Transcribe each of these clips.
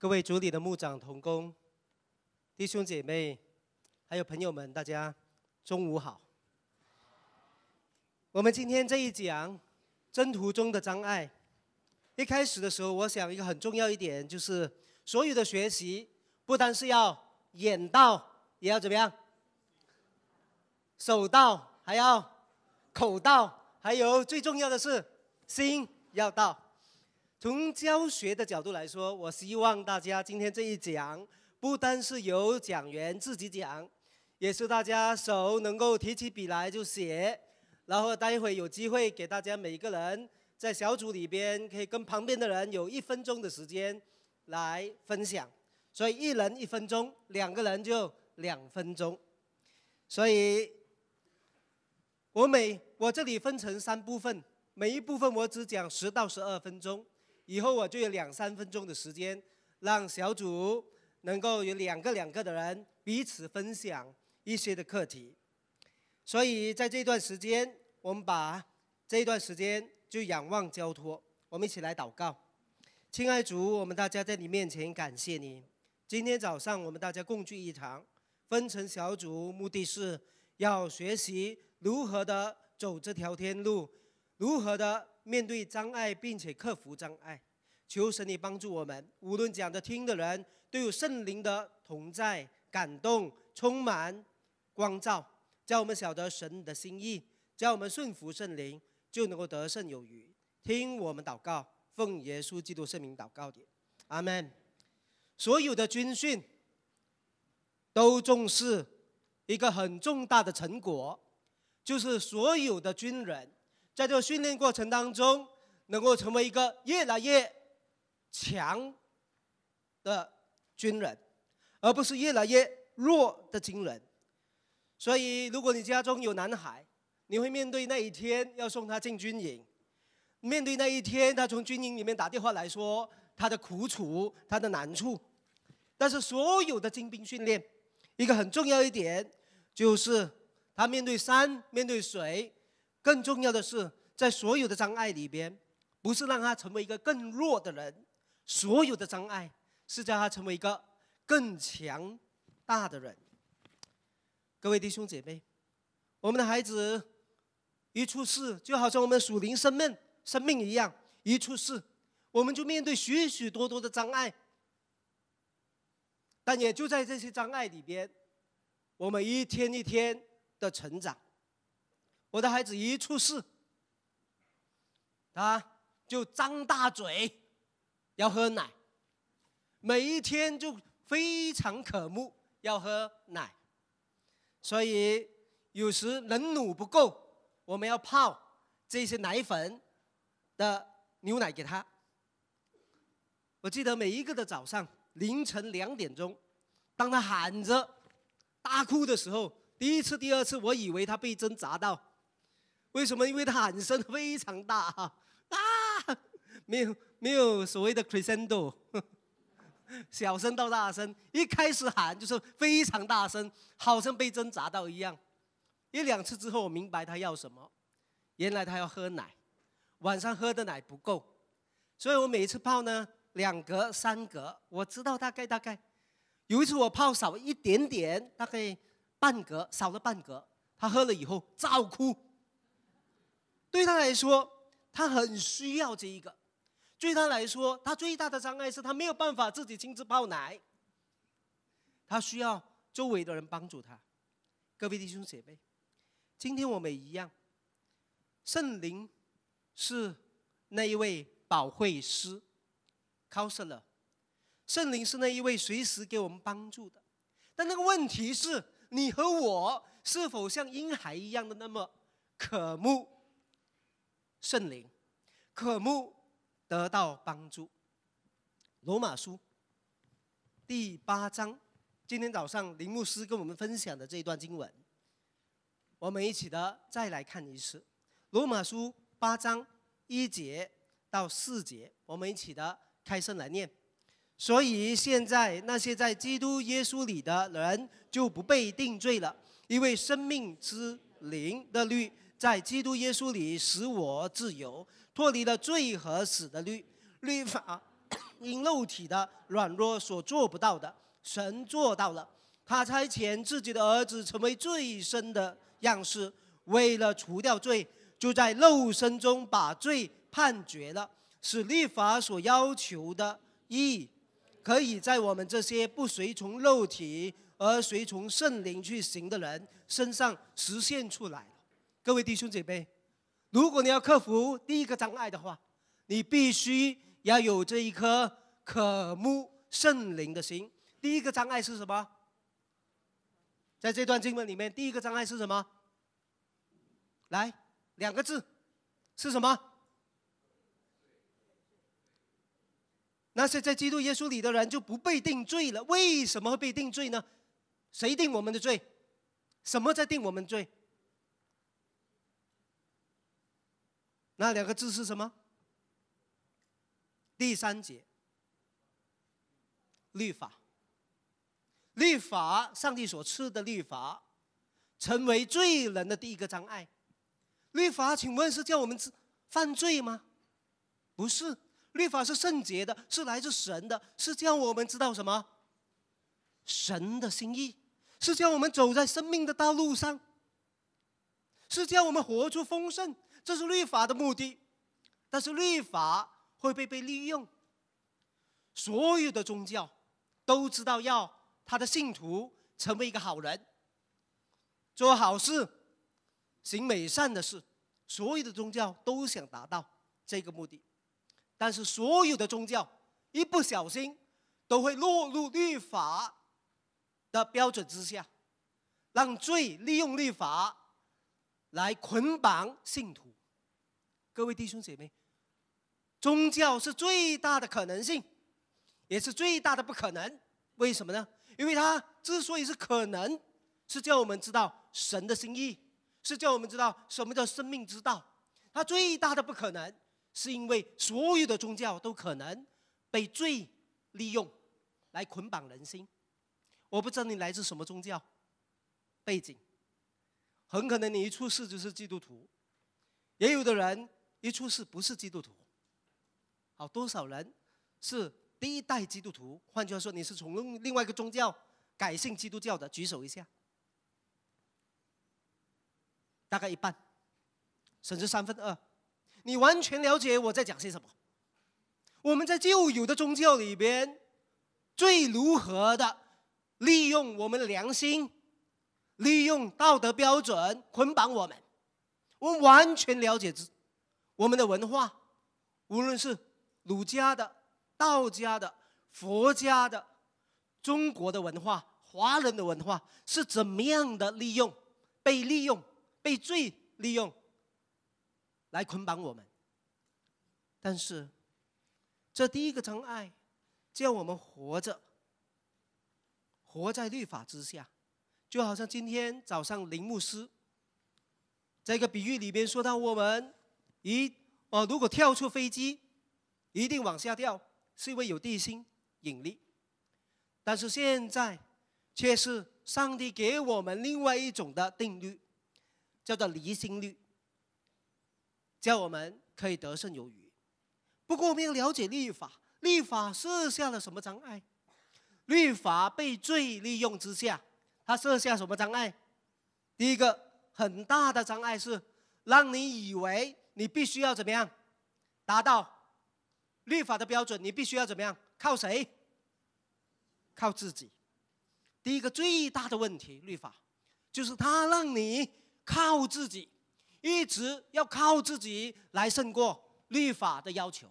各位主里的牧长同工、弟兄姐妹，还有朋友们，大家中午好。我们今天这一讲征途中的障碍，一开始的时候，我想一个很重要一点就是，所有的学习不单是要眼到，也要怎么样？手到，还要口到，还有最重要的是心要到。从教学的角度来说，我希望大家今天这一讲，不单是由讲员自己讲，也是大家手能够提起笔来就写，然后待会有机会给大家每个人在小组里边可以跟旁边的人有一分钟的时间来分享，所以一人一分钟，两个人就两分钟，所以我每我这里分成三部分，每一部分我只讲十到十二分钟。以后我就有两三分钟的时间，让小组能够有两个两个的人彼此分享一些的课题。所以在这段时间，我们把这一段时间就仰望交托，我们一起来祷告。亲爱主，我们大家在你面前感谢你。今天早上我们大家共聚一堂，分成小组，目的是要学习如何的走这条天路，如何的。面对障碍，并且克服障碍，求神你帮助我们。无论讲的、听的人，都有圣灵的同在、感动、充满光照，叫我们晓得神的心意，叫我们顺服圣灵，就能够得胜有余。听我们祷告，奉耶稣基督圣名祷告的，阿门。所有的军训都重视一个很重大的成果，就是所有的军人。在这个训练过程当中，能够成为一个越来越强的军人，而不是越来越弱的军人。所以，如果你家中有男孩，你会面对那一天要送他进军营，面对那一天他从军营里面打电话来说他的苦楚、他的难处。但是，所有的精兵训练，一个很重要一点就是他面对山、面对水。更重要的是，在所有的障碍里边，不是让他成为一个更弱的人，所有的障碍是叫他成为一个更强大的人。各位弟兄姐妹，我们的孩子一出世，就好像我们属灵生命生命一样，一出世，我们就面对许许多多的障碍。但也就在这些障碍里边，我们一天一天的成长。我的孩子一出世，他就张大嘴要喝奶，每一天就非常渴慕要喝奶，所以有时人乳不够，我们要泡这些奶粉的牛奶给他。我记得每一个的早上凌晨两点钟，当他喊着大哭的时候，第一次、第二次，我以为他被针扎到。为什么？因为他喊声非常大哈 啊，没有没有所谓的 crescendo，小声到大声，一开始喊就是非常大声，好像被针扎到一样。一两次之后，我明白他要什么，原来他要喝奶，晚上喝的奶不够，所以我每次泡呢两格三格，我知道大概大概。有一次我泡少一点点，大概半格少了半格，他喝了以后照哭。对他来说，他很需要这一个。对他来说，他最大的障碍是他没有办法自己亲自泡奶，他需要周围的人帮助他。各位弟兄姐妹，今天我们一样，圣灵是那一位保惠师 c o u n s e l o r 圣灵是那一位随时给我们帮助的。但那个问题是，你和我是否像婴孩一样的那么渴慕？圣灵，渴慕得到帮助。罗马书第八章，今天早上林牧师跟我们分享的这一段经文，我们一起的再来看一次。罗马书八章一节到四节，我们一起的开声来念。所以现在那些在基督耶稣里的人就不被定罪了，因为生命之灵的律。在基督耶稣里使我自由，脱离了罪和死的律律法，因肉体的软弱所做不到的，神做到了。他差遣自己的儿子成为最深的样式，为了除掉罪，就在肉身中把罪判决了，使律法所要求的义，可以在我们这些不随从肉体而随从圣灵去行的人身上实现出来。各位弟兄姐妹，如果你要克服第一个障碍的话，你必须要有这一颗渴慕圣灵的心。第一个障碍是什么？在这段经文里面，第一个障碍是什么？来，两个字，是什么？那些在基督耶稣里的人就不被定罪了。为什么会被定罪呢？谁定我们的罪？什么在定我们罪？那两个字是什么？第三节，律法。律法，上帝所赐的律法，成为罪人的第一个障碍。律法，请问是叫我们犯罪吗？不是，律法是圣洁的，是来自神的，是叫我们知道什么？神的心意，是叫我们走在生命的道路上，是叫我们活出丰盛。这是律法的目的，但是律法会被被利用。所有的宗教都知道要他的信徒成为一个好人，做好事，行美善的事。所有的宗教都想达到这个目的，但是所有的宗教一不小心都会落入律法的标准之下，让罪利用律法来捆绑信徒。各位弟兄姐妹，宗教是最大的可能性，也是最大的不可能。为什么呢？因为它之所以是可能，是叫我们知道神的心意，是叫我们知道什么叫生命之道。它最大的不可能，是因为所有的宗教都可能被罪利用来捆绑人心。我不知道你来自什么宗教背景，很可能你一出世就是基督徒，也有的人。一出世不是基督徒，好多少人是第一代基督徒？换句话说，你是从另外一个宗教改信基督教的，举手一下，大概一半，甚至三分二。你完全了解我在讲些什么？我们在旧有的宗教里边，最如何的利用我们的良心，利用道德标准捆绑我们？我们完全了解之。我们的文化，无论是儒家的、道家的、佛家的、中国的文化、华人的文化，是怎么样的利用、被利用、被罪利用，来捆绑我们？但是，这第一个障碍，叫我们活着，活在律法之下，就好像今天早上林牧师，在一个比喻里边说到我们。一哦，如果跳出飞机，一定往下掉，是因为有地心引力。但是现在，却是上帝给我们另外一种的定律，叫做离心率，叫我们可以得胜有余。不过我们要了解律法，律法设下了什么障碍？律法被罪利用之下，它设下什么障碍？第一个很大的障碍是让你以为。你必须要怎么样达到律法的标准？你必须要怎么样？靠谁？靠自己。第一个最大的问题，律法就是它让你靠自己，一直要靠自己来胜过律法的要求，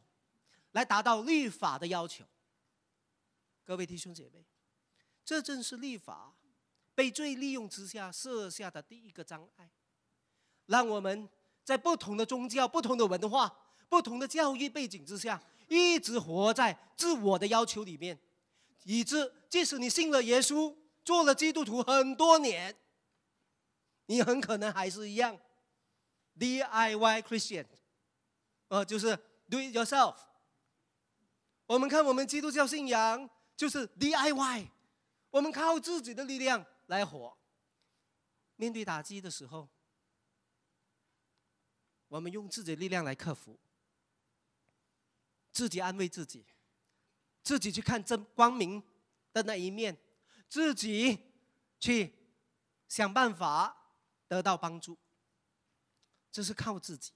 来达到律法的要求。各位弟兄姐妹，这正是律法被罪利用之下设下的第一个障碍，让我们。在不同的宗教、不同的文化、不同的教育背景之下，一直活在自我的要求里面，以致即使你信了耶稣、做了基督徒很多年，你很可能还是一样 DIY Christian，呃，就是 Do it yourself。我们看我们基督教信仰就是 DIY，我们靠自己的力量来活。面对打击的时候。我们用自己的力量来克服，自己安慰自己，自己去看真光明的那一面，自己去想办法得到帮助。这是靠自己。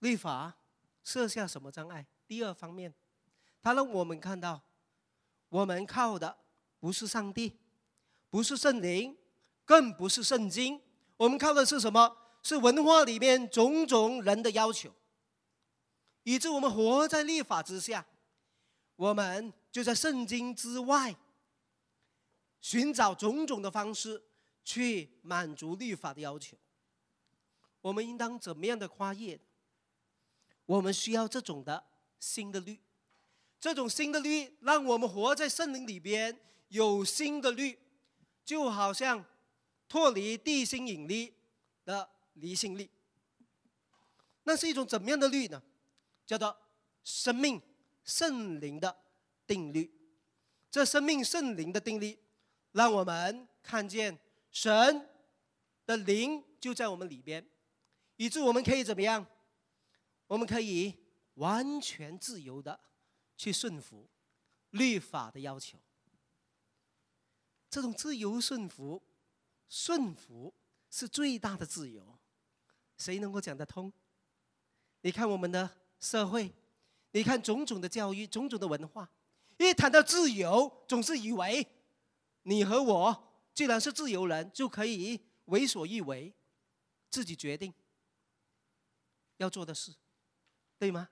律法设下什么障碍？第二方面，它让我们看到，我们靠的不是上帝，不是圣灵，更不是圣经，我们靠的是什么？是文化里面种种人的要求，以致我们活在律法之下，我们就在圣经之外寻找种种的方式去满足律法的要求。我们应当怎么样的跨越？我们需要这种的新的律，这种新的律让我们活在圣灵里边，有新的律，就好像脱离地心引力的离心力。那是一种怎么样的律呢？叫做生命圣灵的定律。这生命圣灵的定律，让我们看见神的灵就在我们里边。以致我们可以怎么样？我们可以完全自由的去顺服律法的要求。这种自由顺服、顺服是最大的自由。谁能够讲得通？你看我们的社会，你看种种的教育、种种的文化，一谈到自由，总是以为你和我既然是自由人，就可以为所欲为，自己决定。要做的事，对吗？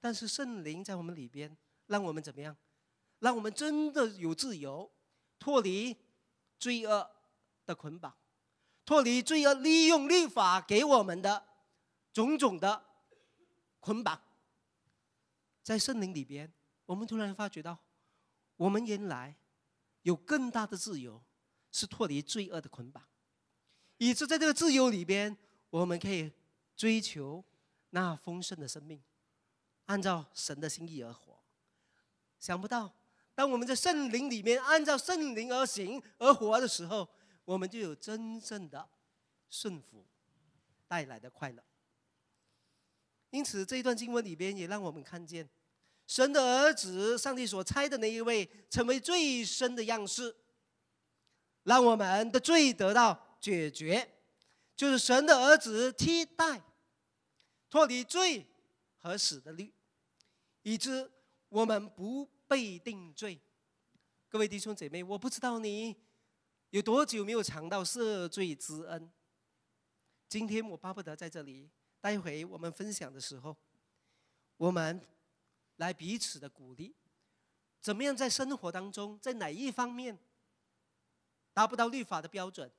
但是圣灵在我们里边，让我们怎么样？让我们真的有自由，脱离罪恶的捆绑，脱离罪恶利用律法给我们的种种的捆绑。在圣灵里边，我们突然发觉到，我们原来有更大的自由，是脱离罪恶的捆绑，以致在这个自由里边，我们可以。追求那丰盛的生命，按照神的心意而活。想不到，当我们在圣灵里面按照圣灵而行而活的时候，我们就有真正的顺服带来的快乐。因此，这一段经文里边也让我们看见，神的儿子上帝所差的那一位，成为最深的样式，让我们的罪得到解决，就是神的儿子替代。脱离罪和死的律，以致我们不被定罪。各位弟兄姐妹，我不知道你有多久没有尝到赦罪之恩。今天我巴不得在这里，待会我们分享的时候，我们来彼此的鼓励，怎么样在生活当中，在哪一方面达不到律法的标准，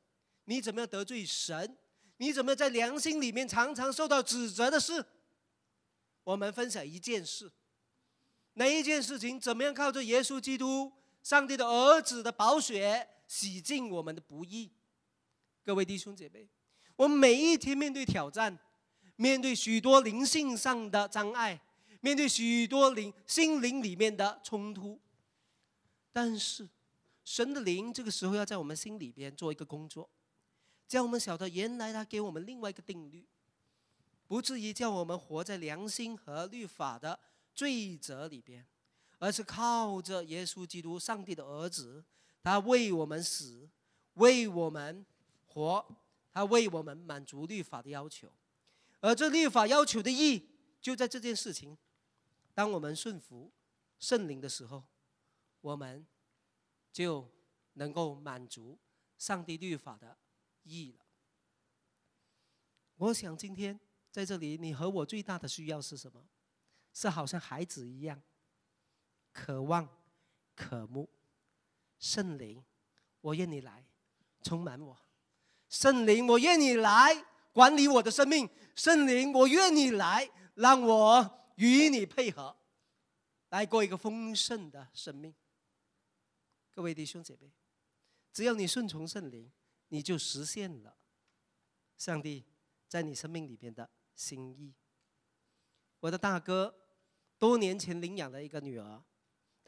你怎么样得罪神？你怎么在良心里面常常受到指责的事？我们分享一件事，哪一件事情？怎么样靠着耶稣基督、上帝的儿子的宝血洗净我们的不义？各位弟兄姐妹，我们每一天面对挑战，面对许多灵性上的障碍，面对许多灵心灵里面的冲突，但是神的灵这个时候要在我们心里边做一个工作。叫我们晓得，原来他给我们另外一个定律，不至于叫我们活在良心和律法的罪责里边，而是靠着耶稣基督，上帝的儿子，他为我们死，为我们活，他为我们满足律法的要求，而这律法要求的意，就在这件事情，当我们顺服圣灵的时候，我们就能够满足上帝律法的。意了。我想今天在这里，你和我最大的需要是什么？是好像孩子一样，渴望、渴慕圣灵。我愿你来充满我，圣灵，我愿你来管理我的生命。圣灵，我愿你来让我与你配合，来过一个丰盛的生命。各位弟兄姐妹，只要你顺从圣灵。你就实现了上帝在你生命里边的心意。我的大哥多年前领养了一个女儿，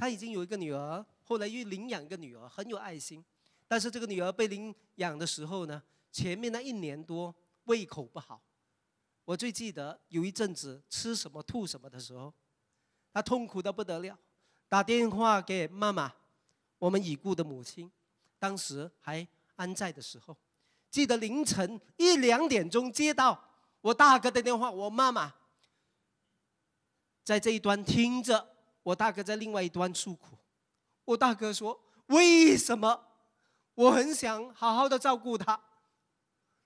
他已经有一个女儿，后来又领养一个女儿，很有爱心。但是这个女儿被领养的时候呢，前面那一年多胃口不好。我最记得有一阵子吃什么吐什么的时候，他痛苦的不得了，打电话给妈妈，我们已故的母亲，当时还安在的时候，记得凌晨一两点钟接到我大哥的电话，我妈妈在这一端听着，我大哥在另外一端诉苦。我大哥说：“为什么？我很想好好的照顾他，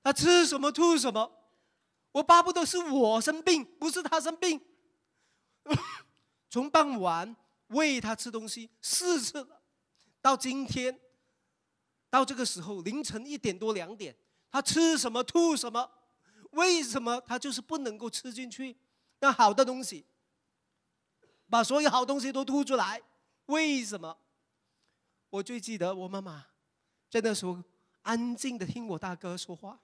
他吃什么吐什么，我巴不得是我生病，不是他生病。从傍晚喂他吃东西四次，到今天，到这个时候凌晨一点多两点，他吃什么吐什么，为什么他就是不能够吃进去那好的东西，把所有好东西都吐出来，为什么？”我最记得我妈妈在那时候安静的听我大哥说话，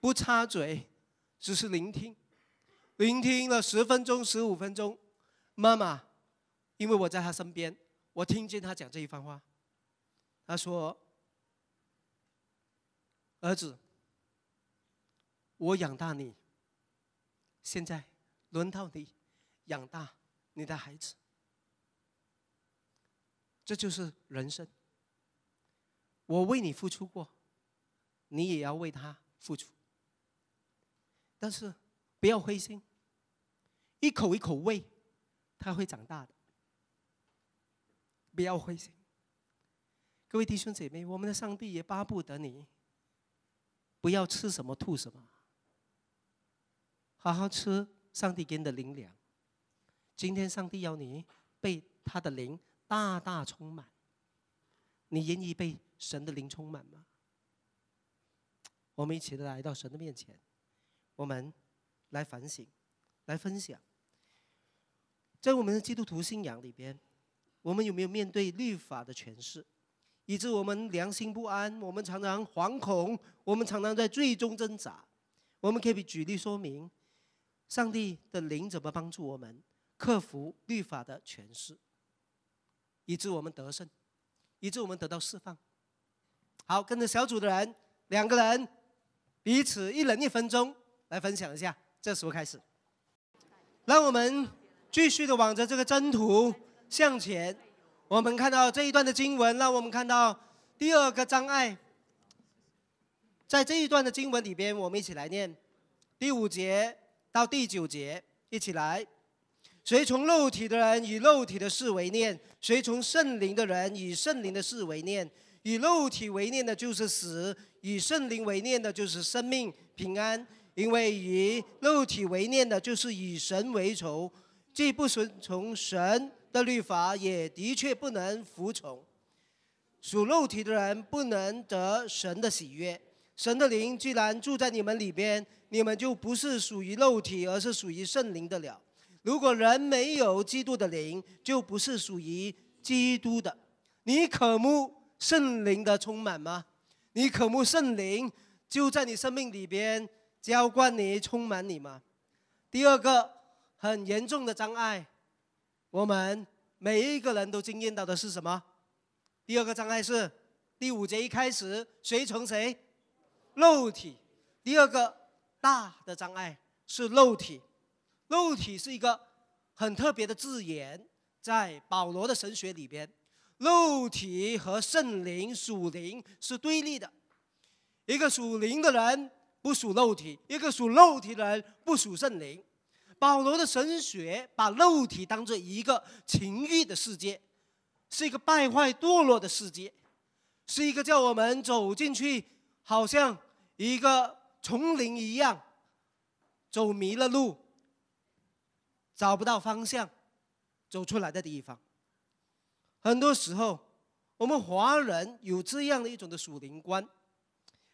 不插嘴，只是聆听，聆听了十分钟、十五分钟。妈妈，因为我在她身边，我听见她讲这一番话。她说：“儿子，我养大你，现在轮到你养大你的孩子。”这就是人生。我为你付出过，你也要为他付出。但是不要灰心，一口一口喂，他会长大的。不要灰心，各位弟兄姐妹，我们的上帝也巴不得你不要吃什么吐什么，好好吃上帝给你的灵粮。今天上帝要你被他的灵。大大充满，你愿意被神的灵充满吗？我们一起来到神的面前，我们来反省，来分享，在我们的基督徒信仰里边，我们有没有面对律法的诠释，以致我们良心不安，我们常常惶恐，我们常常在最终挣扎？我们可以举例说明，上帝的灵怎么帮助我们克服律法的诠释？以致我们得胜，以致我们得到释放。好，跟着小组的人，两个人彼此一人一分钟来分享一下。这时候开始，让我们继续的往着这个征途向前。我们看到这一段的经文，让我们看到第二个障碍。在这一段的经文里边，我们一起来念第五节到第九节，一起来。随从肉体的人以肉体的事为念，随从圣灵的人以圣灵的事为念。以肉体为念的就是死，以圣灵为念的就是生命平安。因为以肉体为念的就是以神为仇，既不顺从神的律法，也的确不能服从。属肉体的人不能得神的喜悦。神的灵既然住在你们里边，你们就不是属于肉体，而是属于圣灵的了。如果人没有基督的灵，就不是属于基督的。你渴慕圣灵的充满吗？你渴慕圣灵就在你生命里边浇灌你、充满你吗？第二个很严重的障碍，我们每一个人都经验到的是什么？第二个障碍是第五节一开始，谁从谁？肉体。第二个大的障碍是肉体。肉体是一个很特别的字眼，在保罗的神学里边，肉体和圣灵属灵是对立的。一个属灵的人不属肉体，一个属肉体的人不属圣灵。保罗的神学把肉体当做一个情欲的世界，是一个败坏堕落的世界，是一个叫我们走进去，好像一个丛林一样，走迷了路。找不到方向，走出来的地方。很多时候，我们华人有这样的一种的属灵观。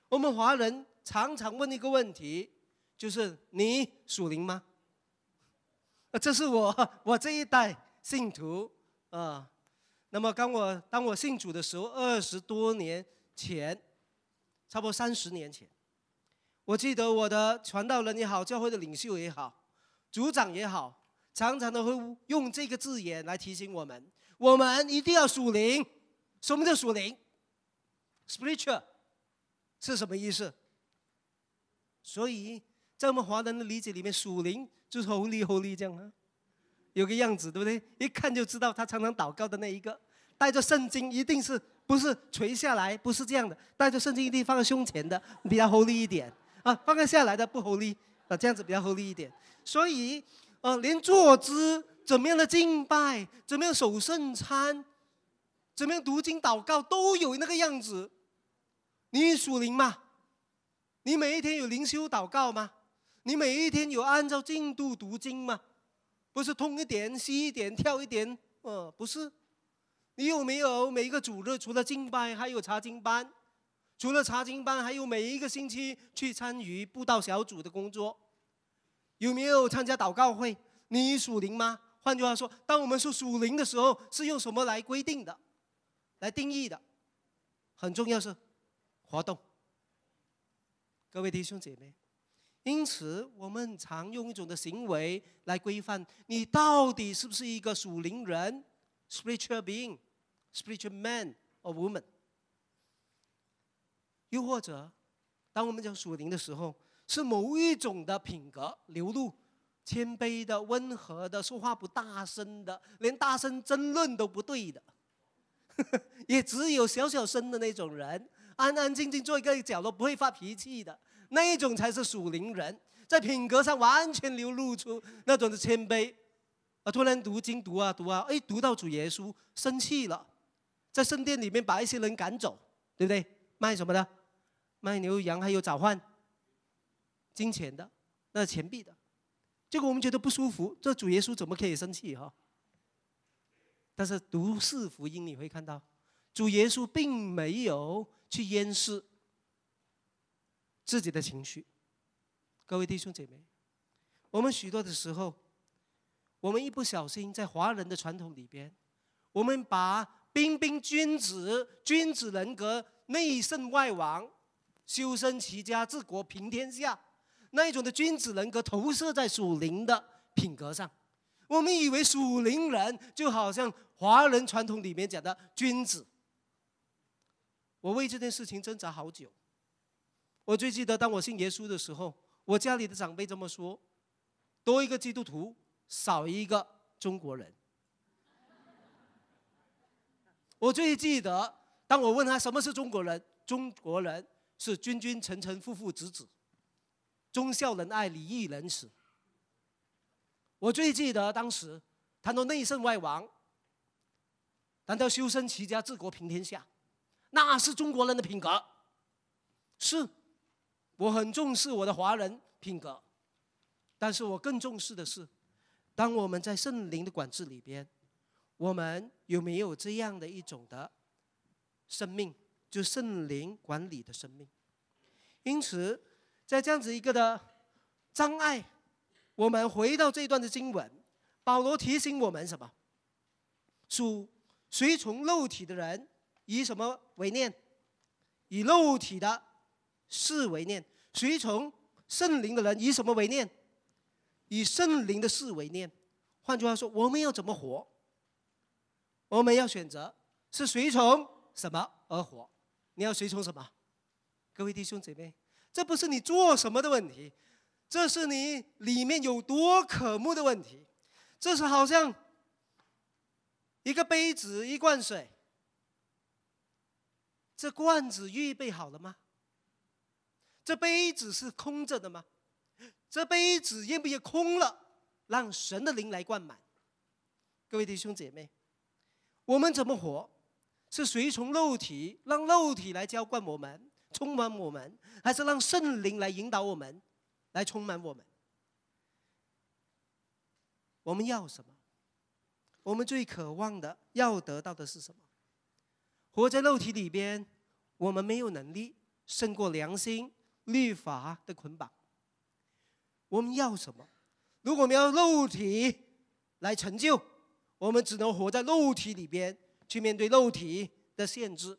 我们华人常常问一个问题，就是你属灵吗？这是我我这一代信徒啊。那么当我当我信主的时候，二十多年前，差不多三十年前，我记得我的传道人也好，教会的领袖也好，组长也好。常常都会用这个字眼来提醒我们，我们一定要属灵。什么叫属灵？spiritual 是什么意思？所以在我们华人的理解里面，属灵就是 holy holy 这样啊，有个样子，对不对？一看就知道他常常祷告的那一个，带着圣经，一定是不是垂下来，不是这样的，带着圣经一定放在胸前的，比较 holy 一点啊，放在下来的不 holy 啊，这样子比较 holy 一点。所以，呃，连坐姿、怎么样的敬拜、怎么样守圣餐、怎么样读经祷告，都有那个样子。你属灵吗？你每一天有灵修祷告吗？你每一天有按照进度读经吗？不是通一点、西一点、跳一点，呃，不是。你有没有每一个主日除了敬拜，还有查经班？除了查经班，还有每一个星期去参与布道小组的工作？有没有参加祷告会？你属灵吗？换句话说，当我们说属灵的时候，是用什么来规定的、来定义的？很重要是活动。各位弟兄姐妹，因此我们常用一种的行为来规范你到底是不是一个属灵人 （spiritual being, spiritual man or woman）。又或者，当我们讲属灵的时候，是某一种的品格流露，谦卑的、温和的，说话不大声的，连大声争论都不对的，也只有小小声的那种人。安安静静坐一个角落，不会发脾气的那一种才是属灵人，在品格上完全流露出那种的谦卑。啊，突然读经读啊读啊，哎，读到主耶稣生气了，在圣殿里面把一些人赶走，对不对？卖什么的？卖牛羊还有早饭金钱的，那钱币的。结果我们觉得不舒服，这主耶稣怎么可以生气哈？但是读四福音你会看到，主耶稣并没有。去掩饰自己的情绪，各位弟兄姐妹，我们许多的时候，我们一不小心在华人的传统里边，我们把彬彬君子、君子人格、内圣外王、修身齐家治国平天下那一种的君子人格投射在属灵的品格上，我们以为属灵人就好像华人传统里面讲的君子。我为这件事情挣扎好久。我最记得，当我信耶稣的时候，我家里的长辈这么说：多一个基督徒，少一个中国人。我最记得，当我问他什么是中国人，中国人是君君臣臣父父子子，忠孝仁爱礼义仁慈。我最记得当时谈到内圣外王，谈到修身齐家治国平天下。那是中国人的品格，是，我很重视我的华人品格，但是我更重视的是，当我们在圣灵的管制里边，我们有没有这样的一种的生命，就圣灵管理的生命？因此，在这样子一个的障碍，我们回到这一段的经文，保罗提醒我们什么？属随从肉体的人。以什么为念？以肉体的事为念。随从圣灵的人以什么为念？以圣灵的事为念。换句话说，我们要怎么活？我们要选择是随从什么而活？你要随从什么？各位弟兄姐妹，这不是你做什么的问题，这是你里面有多渴慕的问题。这是好像一个杯子，一罐水。这罐子预备好了吗？这杯子是空着的吗？这杯子愿不愿空了，让神的灵来灌满？各位弟兄姐妹，我们怎么活？是随从肉体，让肉体来浇灌我们、充满我们，还是让圣灵来引导我们、来充满我们？我们要什么？我们最渴望的、要得到的是什么？活在肉体里边，我们没有能力胜过良心律法的捆绑。我们要什么？如果我们要肉体来成就，我们只能活在肉体里边，去面对肉体的限制、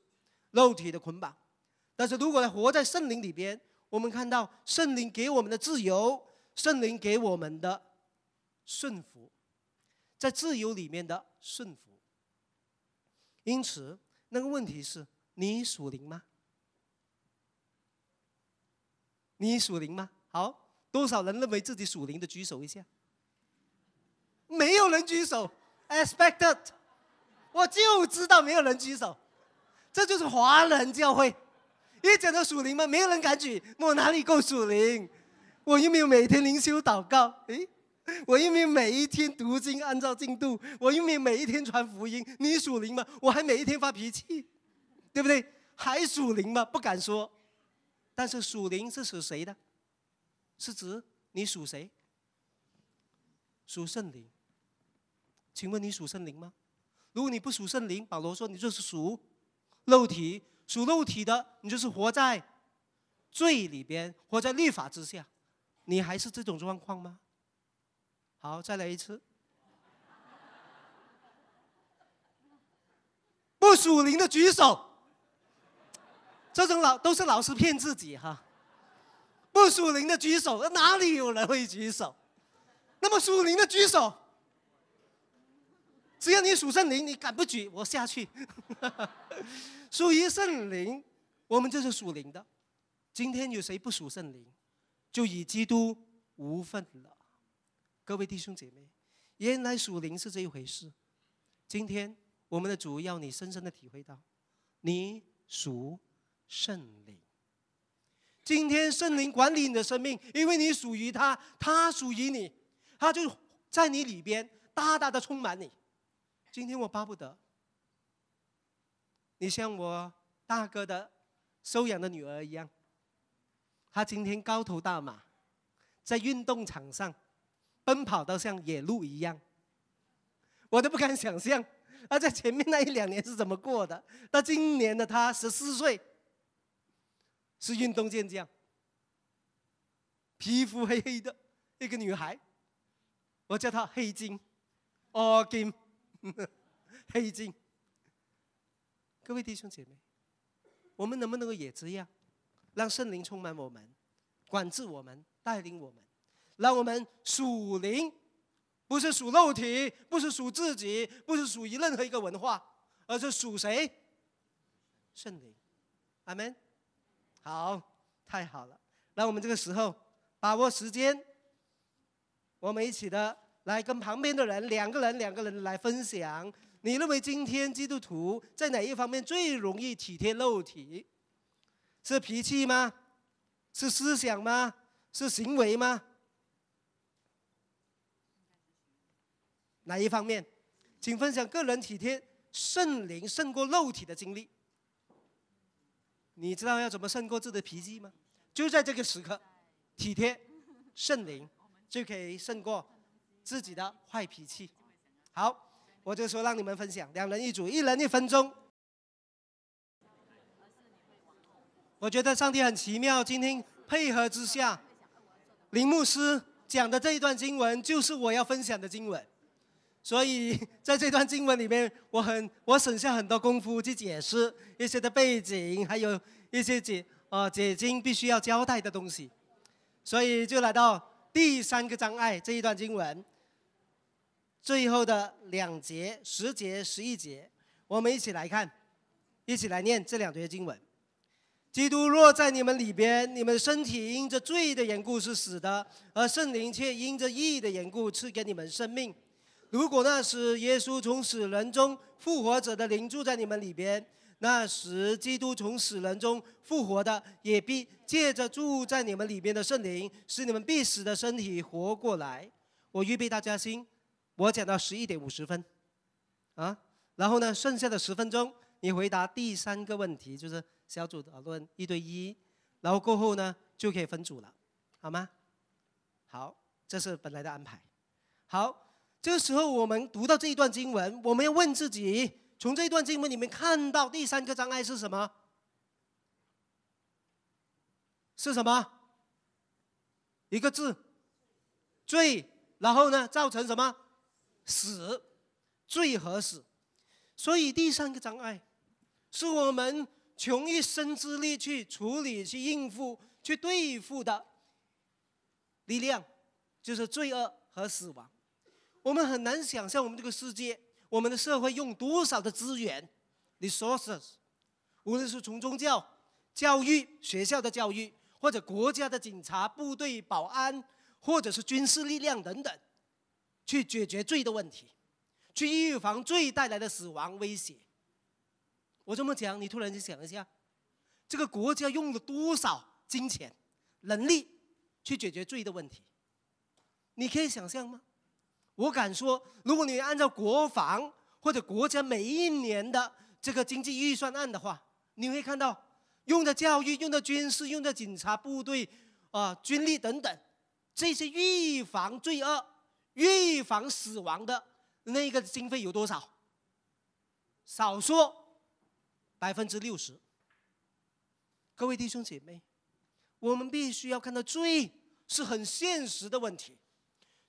肉体的捆绑。但是如果活在圣灵里边，我们看到圣灵给我们的自由，圣灵给我们的顺服，在自由里面的顺服。因此。那个问题是你属灵吗？你属灵吗？好，多少人认为自己属灵的举手一下？没有人举手，expected，我就知道没有人举手，这就是华人教会。一讲到属灵吗，没有人敢举，我哪里够属灵？我又没有每天灵修祷告，诶，我又没有每一天读经按照进度，我又没有每一天传福音。你属灵吗？我还每一天发脾气，对不对？还属灵吗？不敢说。但是属灵是属谁的？是指你属谁？属圣灵。请问你属圣灵吗？如果你不属圣灵，保罗说你就是属肉体，属肉体的你就是活在罪里边，活在律法之下。你还是这种状况吗？好，再来一次。不属灵的举手。这种老都是老师骗自己哈。不属灵的举手，哪里有人会举手？那么属灵的举手。只要你属圣灵，你敢不举，我下去。属于圣灵，我们就是属灵的。今天有谁不属圣灵？就与基督无份了，各位弟兄姐妹，原来属灵是这一回事。今天我们的主要你深深的体会到，你属圣灵。今天圣灵管理你的生命，因为你属于他，他属于你，他就在你里边大大的充满你。今天我巴不得，你像我大哥的收养的女儿一样。她今天高头大马，在运动场上奔跑到像野鹿一样，我都不敢想象她在前面那一两年是怎么过的。到今年的她十四岁，是运动健将，皮肤黑黑的一个女孩，我叫她黑金，哦金，黑金。各位弟兄姐妹，我们能不能够也这样？让圣灵充满我们，管制我们，带领我们，让我们属灵，不是属肉体，不是属自己，不是属于任何一个文化，而是属谁？圣灵。阿门。好，太好了。那我们这个时候把握时间，我们一起的来跟旁边的人，两个人，两个人来分享。你认为今天基督徒在哪一方面最容易体贴肉体？是脾气吗？是思想吗？是行为吗？哪一方面？请分享个人体贴圣灵胜过肉体的经历。你知道要怎么胜过自己的脾气吗？就在这个时刻，体贴圣灵就可以胜过自己的坏脾气。好，我就说让你们分享，两人一组，一人一分钟。我觉得上帝很奇妙，今天配合之下，林牧师讲的这一段经文就是我要分享的经文，所以 在这段经文里面，我很我省下很多功夫去解释一些的背景，还有一些解呃解经必须要交代的东西，所以就来到第三个障碍这一段经文，最后的两节十节十一节，我们一起来看，一起来念这两节经文。基督若在你们里边，你们身体因着罪的缘故是死的，而圣灵却因着义的缘故赐给你们生命。如果那时耶稣从死人中复活者的灵住在你们里边，那时基督从死人中复活的也必借着住在你们里边的圣灵，使你们必死的身体活过来。我预备大家心，我讲到十一点五十分，啊，然后呢，剩下的十分钟你回答第三个问题，就是。小组讨论一对一，然后过后呢就可以分组了，好吗？好，这是本来的安排。好，这时候我们读到这一段经文，我们要问自己：从这一段经文里面看到第三个障碍是什么？是什么？一个字，罪。然后呢，造成什么？死，罪和死。所以第三个障碍是我们。穷一生之力去处理、去应付、去对付的力量，就是罪恶和死亡。我们很难想象我们这个世界、我们的社会用多少的资源 （resources），无论是从宗教、教育、学校的教育，或者国家的警察、部队、保安，或者是军事力量等等，去解决罪的问题，去预防罪带来的死亡威胁。我这么讲，你突然间想一下，这个国家用了多少金钱、能力去解决罪的问题？你可以想象吗？我敢说，如果你按照国防或者国家每一年的这个经济预算案的话，你会看到用的教育、用的军事、用的警察部队啊、军力等等，这些预防罪恶、预防死亡的那个经费有多少？少说百分之六十。各位弟兄姐妹，我们必须要看到罪是很现实的问题。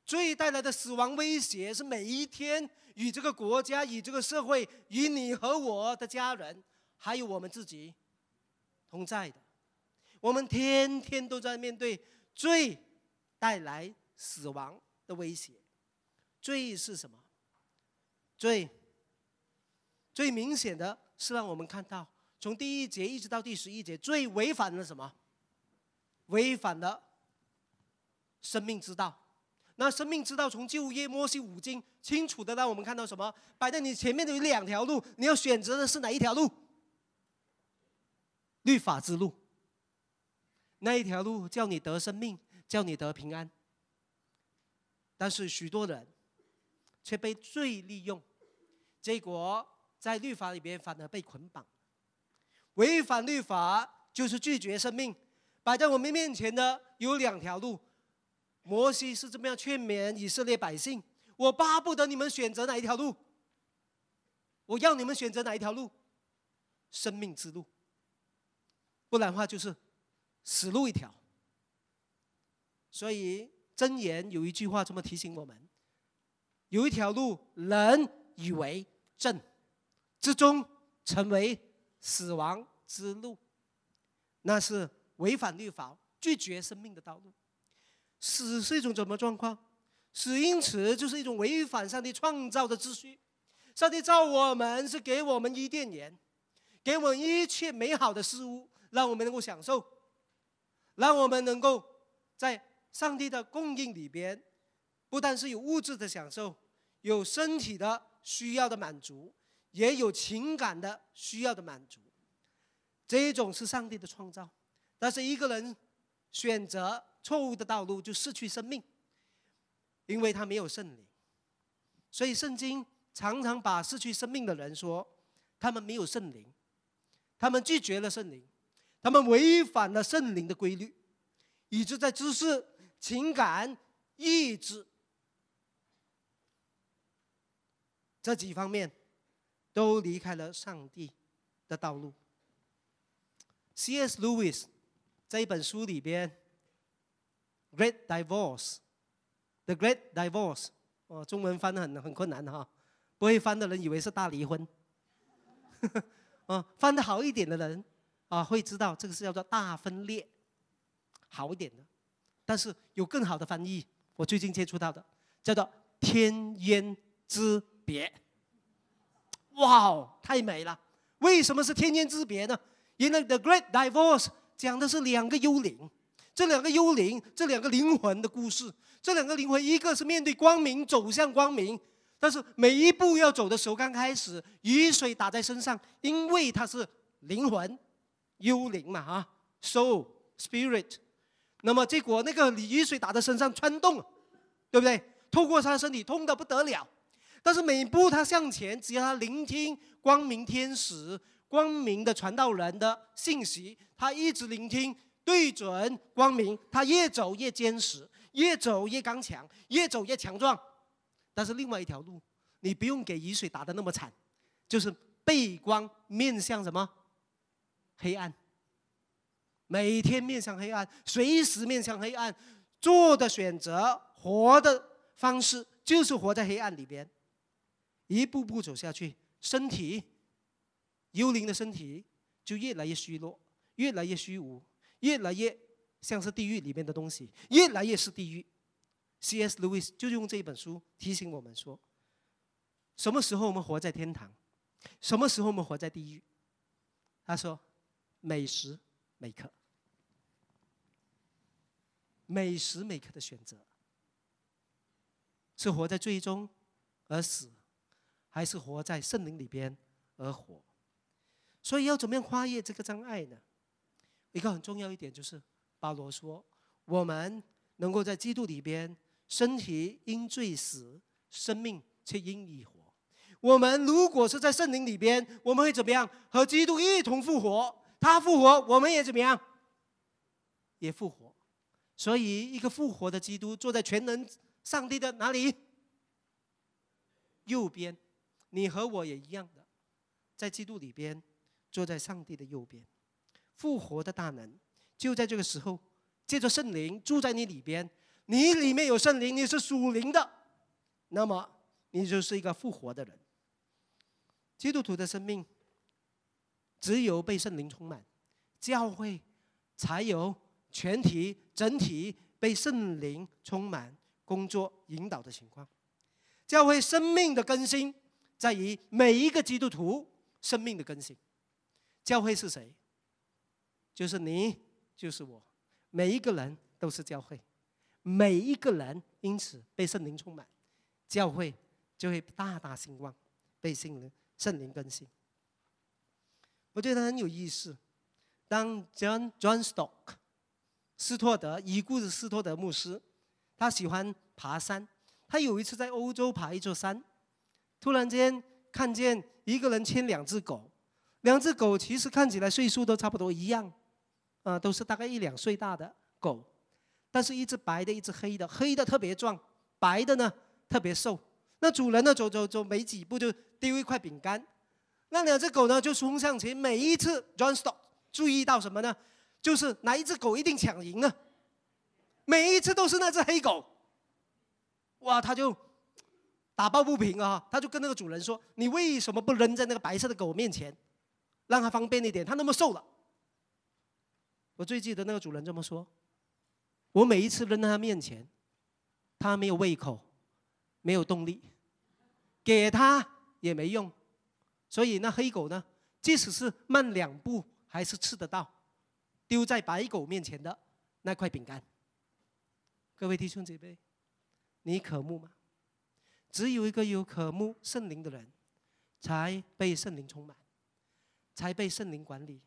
罪带来的死亡威胁是每一天与这个国家、与这个社会、与你和我的家人，还有我们自己同在的。我们天天都在面对罪带来死亡的威胁。罪是什么？罪最明显的是让我们看到，从第一节一直到第十一节，罪违反了什么？违反了生命之道。那生命之道从旧约摩西五经清楚的让我们看到什么？摆在你前面的有两条路，你要选择的是哪一条路？律法之路。那一条路叫你得生命，叫你得平安。但是许多人却被罪利用，结果在律法里边反而被捆绑。违反律法就是拒绝生命。摆在我们面前的有两条路。摩西是这么样劝勉以色列百姓：我巴不得你们选择哪一条路。我要你们选择哪一条路？生命之路。不然的话就是死路一条。所以箴言有一句话这么提醒我们：有一条路，人以为正，之中成为死亡之路，那是违反律法、拒绝生命的道路。死是一种怎么状况？死因此就是一种违反上帝创造的秩序。上帝造我们是给我们伊甸园，给我们一切美好的事物，让我们能够享受，让我们能够在上帝的供应里边，不但是有物质的享受，有身体的需要的满足，也有情感的需要的满足。这一种是上帝的创造，但是一个人选择。错误的道路就失去生命，因为他没有圣灵。所以圣经常常把失去生命的人说，他们没有圣灵，他们拒绝了圣灵，他们违反了圣灵的规律，以致在知识、情感、意志这几方面都离开了上帝的道路。C.S. Lewis 在一本书里边。Great divorce，the great divorce，哦，中文翻的很很困难哈，不会翻的人以为是大离婚，啊，翻的好一点的人啊会知道这个是叫做大分裂，好一点的，但是有更好的翻译，我最近接触到的叫做天渊之别，哇哦，太美了！为什么是天渊之别呢？因为 the great divorce 讲的是两个幽灵。这两个幽灵，这两个灵魂的故事，这两个灵魂，一个是面对光明走向光明，但是每一步要走的时候，刚开始雨水打在身上，因为它是灵魂，幽灵嘛哈，so spirit，那么结果那个雨水打在身上穿洞，对不对？透过他身体痛得不得了，但是每一步他向前，只要他聆听光明天使、光明的传道人的信息，他一直聆听。对准光明，他越走越坚实，越走越刚强，越走越强壮。但是另外一条路，你不用给雨水打的那么惨，就是背光面向什么？黑暗。每天面向黑暗，随时面向黑暗，做的选择、活的方式，就是活在黑暗里边，一步步走下去，身体幽灵的身体就越来越虚弱，越来越虚无。越来越像是地狱里面的东西，越来越是地狱。C.S. Lewis 就用这本书提醒我们说：什么时候我们活在天堂？什么时候我们活在地狱？他说：每时每刻，每时每刻的选择。是活在最终而死，还是活在圣灵里边而活？所以要怎么样跨越这个障碍呢？一个很重要一点就是，保罗说，我们能够在基督里边，身体因罪死，生命却因义活。我们如果是在圣灵里边，我们会怎么样？和基督一同复活，他复活，我们也怎么样？也复活。所以，一个复活的基督坐在全能上帝的哪里？右边。你和我也一样的，在基督里边，坐在上帝的右边。复活的大能就在这个时候，借着圣灵住在你里边。你里面有圣灵，你是属灵的，那么你就是一个复活的人。基督徒的生命，只有被圣灵充满，教会才有全体整体被圣灵充满、工作引导的情况。教会生命的更新，在于每一个基督徒生命的更新。教会是谁？就是你，就是我，每一个人都是教会，每一个人因此被圣灵充满，教会就会大大兴旺，被圣灵。圣灵更新，我觉得很有意思。当 John John Stock 斯托德已故的斯托德牧师，他喜欢爬山。他有一次在欧洲爬一座山，突然间看见一个人牵两只狗，两只狗其实看起来岁数都差不多一样，啊，都是大概一两岁大的狗，但是一只白的，一只黑的，黑的特别壮，白的呢特别瘦。那主人呢？走走走，没几步就丢一块饼干。那两只狗呢，就冲向前。每一次 John Stop 注意到什么呢？就是哪一只狗一定抢赢啊！每一次都是那只黑狗。哇，他就打抱不平啊！他就跟那个主人说：“你为什么不扔在那个白色的狗面前，让它方便一点？它那么瘦了。”我最记得那个主人这么说：“我每一次扔在它面前，它没有胃口。”没有动力，给他也没用，所以那黑狗呢，即使是慢两步，还是吃得到丢在白狗面前的那块饼干。各位弟兄姐妹，你渴慕吗？只有一个有渴慕圣灵的人，才被圣灵充满，才被圣灵管理，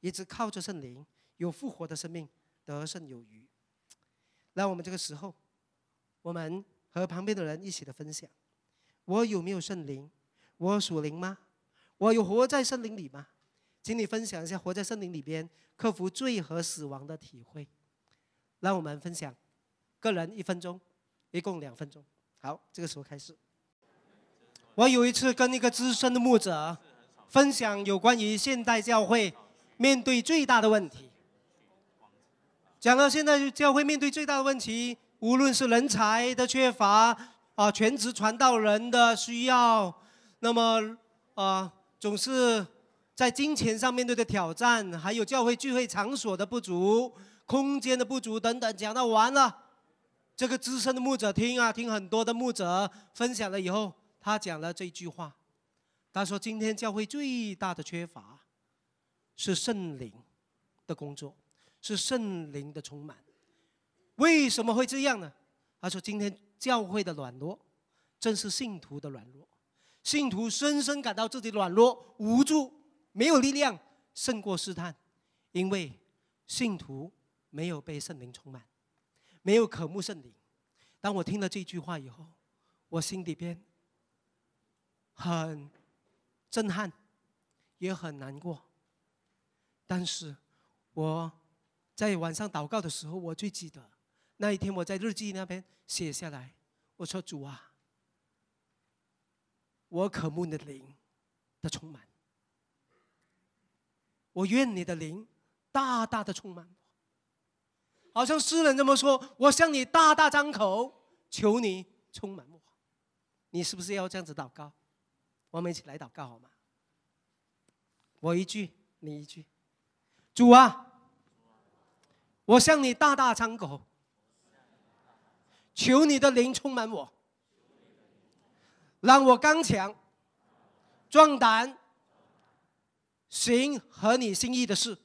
一直靠着圣灵有复活的生命，得胜有余。那我们这个时候，我们。和旁边的人一起的分享，我有没有圣灵？我属灵吗？我有活在圣灵里吗？请你分享一下活在森林里边克服罪和死亡的体会。让我们分享，个人一分钟，一共两分钟。好，这个时候开始。我有一次跟一个资深的牧者分享有关于现代教会面对最大的问题，讲了现在教会面对最大的问题。无论是人才的缺乏啊，全职传道人的需要，那么啊，总是在金钱上面对的挑战，还有教会聚会场所的不足、空间的不足等等，讲到完了，这个资深的牧者听啊，听很多的牧者分享了以后，他讲了这句话，他说：“今天教会最大的缺乏是圣灵的工作，是圣灵的充满。”为什么会这样呢？他说：“今天教会的软弱，正是信徒的软弱。信徒深深感到自己软弱、无助、没有力量，胜过试探，因为信徒没有被圣灵充满，没有渴慕圣灵。当我听了这句话以后，我心里边很震撼，也很难过。但是我在晚上祷告的时候，我最记得。”那一天，我在日记那边写下来，我说：“主啊，我渴慕你的灵的充满，我愿你的灵大大的充满我。”好像诗人这么说：“我向你大大张口，求你充满我。”你是不是要这样子祷告？我们一起来祷告好吗？我一句，你一句。主啊，我向你大大张口。求你的灵充满我，让我刚强、壮胆，行合你心意的事，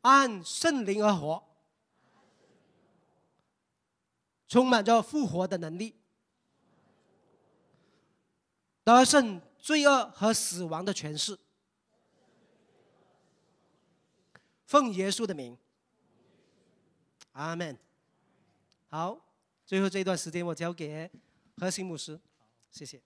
按圣灵而活，充满着复活的能力，得胜罪恶和死亡的权势。奉耶稣的名，阿门。好，最后这段时间我交给核心牧师，谢谢。